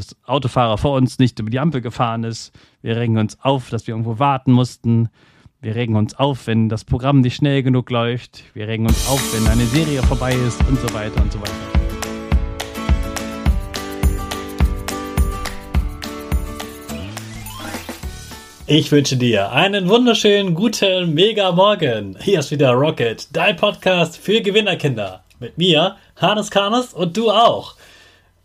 dass Autofahrer vor uns nicht über die Ampel gefahren ist. Wir regen uns auf, dass wir irgendwo warten mussten. Wir regen uns auf, wenn das Programm nicht schnell genug läuft. Wir regen uns auf, wenn eine Serie vorbei ist und so weiter und so weiter. Ich wünsche dir einen wunderschönen guten Mega Morgen. Hier ist wieder Rocket, dein Podcast für Gewinnerkinder. Mit mir, Hannes Karnes und du auch.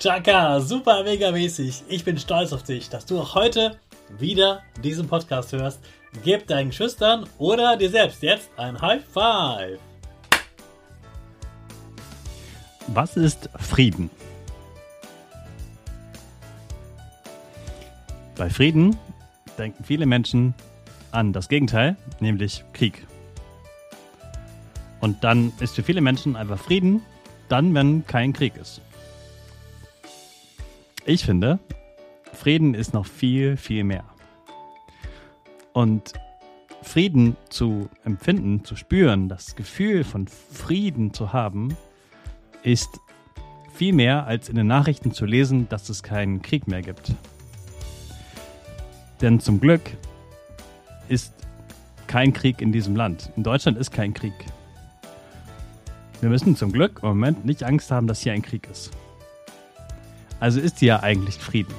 Chaka, super mega mäßig. Ich bin stolz auf dich, dass du auch heute wieder diesen Podcast hörst. Gib deinen Schüchtern oder dir selbst jetzt ein High Five. Was ist Frieden? Bei Frieden denken viele Menschen an das Gegenteil, nämlich Krieg. Und dann ist für viele Menschen einfach Frieden, dann, wenn kein Krieg ist. Ich finde, Frieden ist noch viel, viel mehr. Und Frieden zu empfinden, zu spüren, das Gefühl von Frieden zu haben, ist viel mehr als in den Nachrichten zu lesen, dass es keinen Krieg mehr gibt. Denn zum Glück ist kein Krieg in diesem Land. In Deutschland ist kein Krieg. Wir müssen zum Glück im Moment nicht Angst haben, dass hier ein Krieg ist. Also ist hier ja eigentlich Frieden.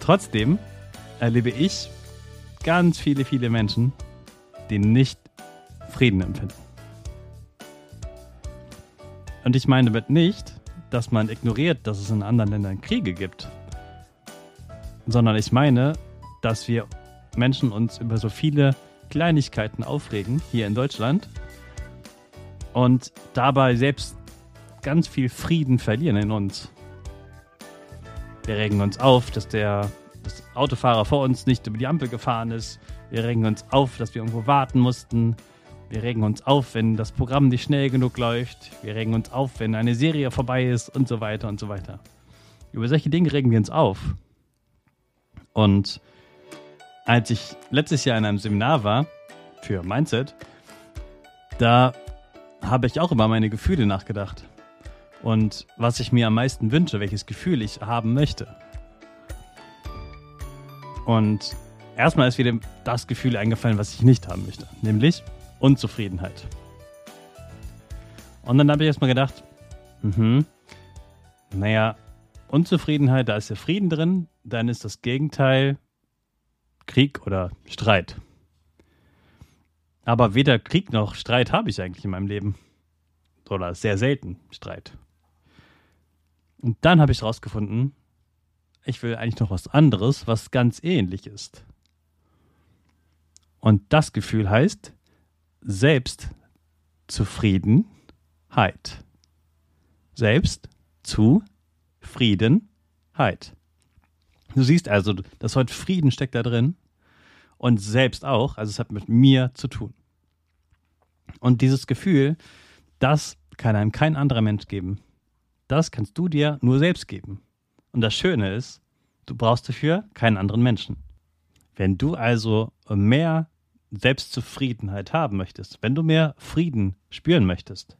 Trotzdem erlebe ich ganz viele, viele Menschen, die nicht Frieden empfinden. Und ich meine damit nicht, dass man ignoriert, dass es in anderen Ländern Kriege gibt, sondern ich meine, dass wir Menschen uns über so viele Kleinigkeiten aufregen hier in Deutschland und dabei selbst ganz viel Frieden verlieren in uns. Wir regen uns auf, dass der dass Autofahrer vor uns nicht über die Ampel gefahren ist. Wir regen uns auf, dass wir irgendwo warten mussten. Wir regen uns auf, wenn das Programm nicht schnell genug läuft. Wir regen uns auf, wenn eine Serie vorbei ist und so weiter und so weiter. Über solche Dinge regen wir uns auf. Und als ich letztes Jahr in einem Seminar war für Mindset, da habe ich auch über meine Gefühle nachgedacht und was ich mir am meisten wünsche, welches Gefühl ich haben möchte. Und erstmal ist wieder das Gefühl eingefallen, was ich nicht haben möchte, nämlich Unzufriedenheit. Und dann habe ich erstmal gedacht, mhm, naja, Unzufriedenheit, da ist der Frieden drin, dann ist das Gegenteil Krieg oder Streit. Aber weder Krieg noch Streit habe ich eigentlich in meinem Leben. Oder sehr selten Streit. Und dann habe ich herausgefunden, ich will eigentlich noch was anderes, was ganz ähnlich ist. Und das Gefühl heißt Selbstzufriedenheit. Selbstzufriedenheit. Du siehst also, das Wort Frieden steckt da drin und selbst auch, also es hat mit mir zu tun. Und dieses Gefühl, das kann einem kein anderer Mensch geben. Das kannst du dir nur selbst geben. Und das Schöne ist, du brauchst dafür keinen anderen Menschen. Wenn du also mehr Selbstzufriedenheit haben möchtest, wenn du mehr Frieden spüren möchtest,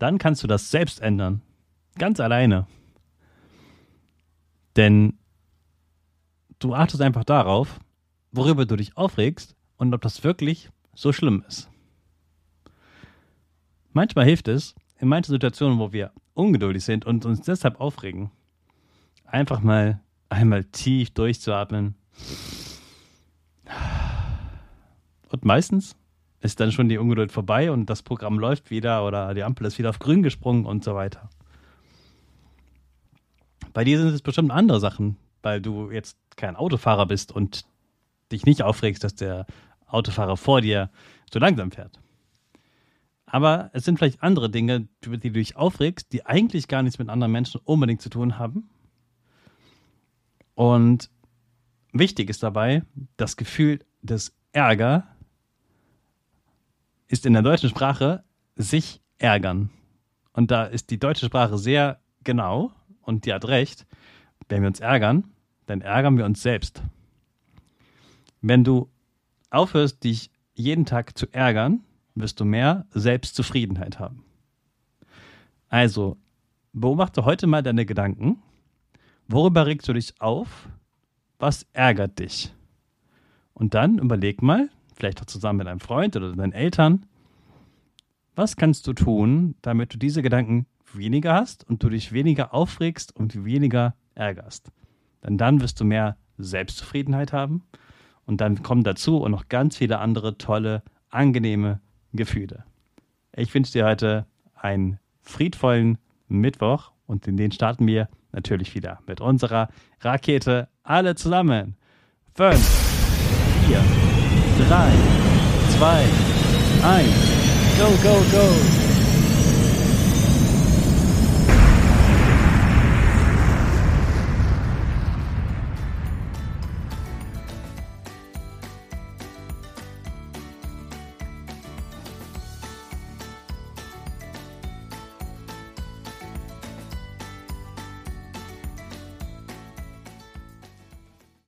dann kannst du das selbst ändern. Ganz alleine. Denn du achtest einfach darauf, worüber du dich aufregst und ob das wirklich so schlimm ist. Manchmal hilft es, in manchen Situationen, wo wir ungeduldig sind und uns deshalb aufregen, einfach mal einmal tief durchzuatmen. Und meistens ist dann schon die Ungeduld vorbei und das Programm läuft wieder oder die Ampel ist wieder auf grün gesprungen und so weiter. Bei dir sind es bestimmt andere Sachen, weil du jetzt kein Autofahrer bist und dich nicht aufregst, dass der Autofahrer vor dir zu langsam fährt. Aber es sind vielleicht andere Dinge, über die du dich aufregst, die eigentlich gar nichts mit anderen Menschen unbedingt zu tun haben. Und wichtig ist dabei, das Gefühl des Ärger ist in der deutschen Sprache sich ärgern. Und da ist die deutsche Sprache sehr genau und die hat recht. Wenn wir uns ärgern, dann ärgern wir uns selbst. Wenn du aufhörst, dich jeden Tag zu ärgern, wirst du mehr Selbstzufriedenheit haben. Also, beobachte heute mal deine Gedanken. Worüber regst du dich auf? Was ärgert dich? Und dann überleg mal, vielleicht auch zusammen mit einem Freund oder deinen Eltern, was kannst du tun, damit du diese Gedanken weniger hast und du dich weniger aufregst und weniger ärgerst? Denn dann wirst du mehr Selbstzufriedenheit haben und dann kommen dazu und noch ganz viele andere tolle, angenehme Gefühle. Ich wünsche dir heute einen friedvollen Mittwoch und in den starten wir natürlich wieder mit unserer Rakete alle zusammen. Fünf, vier, drei, zwei, eins, go, go, go!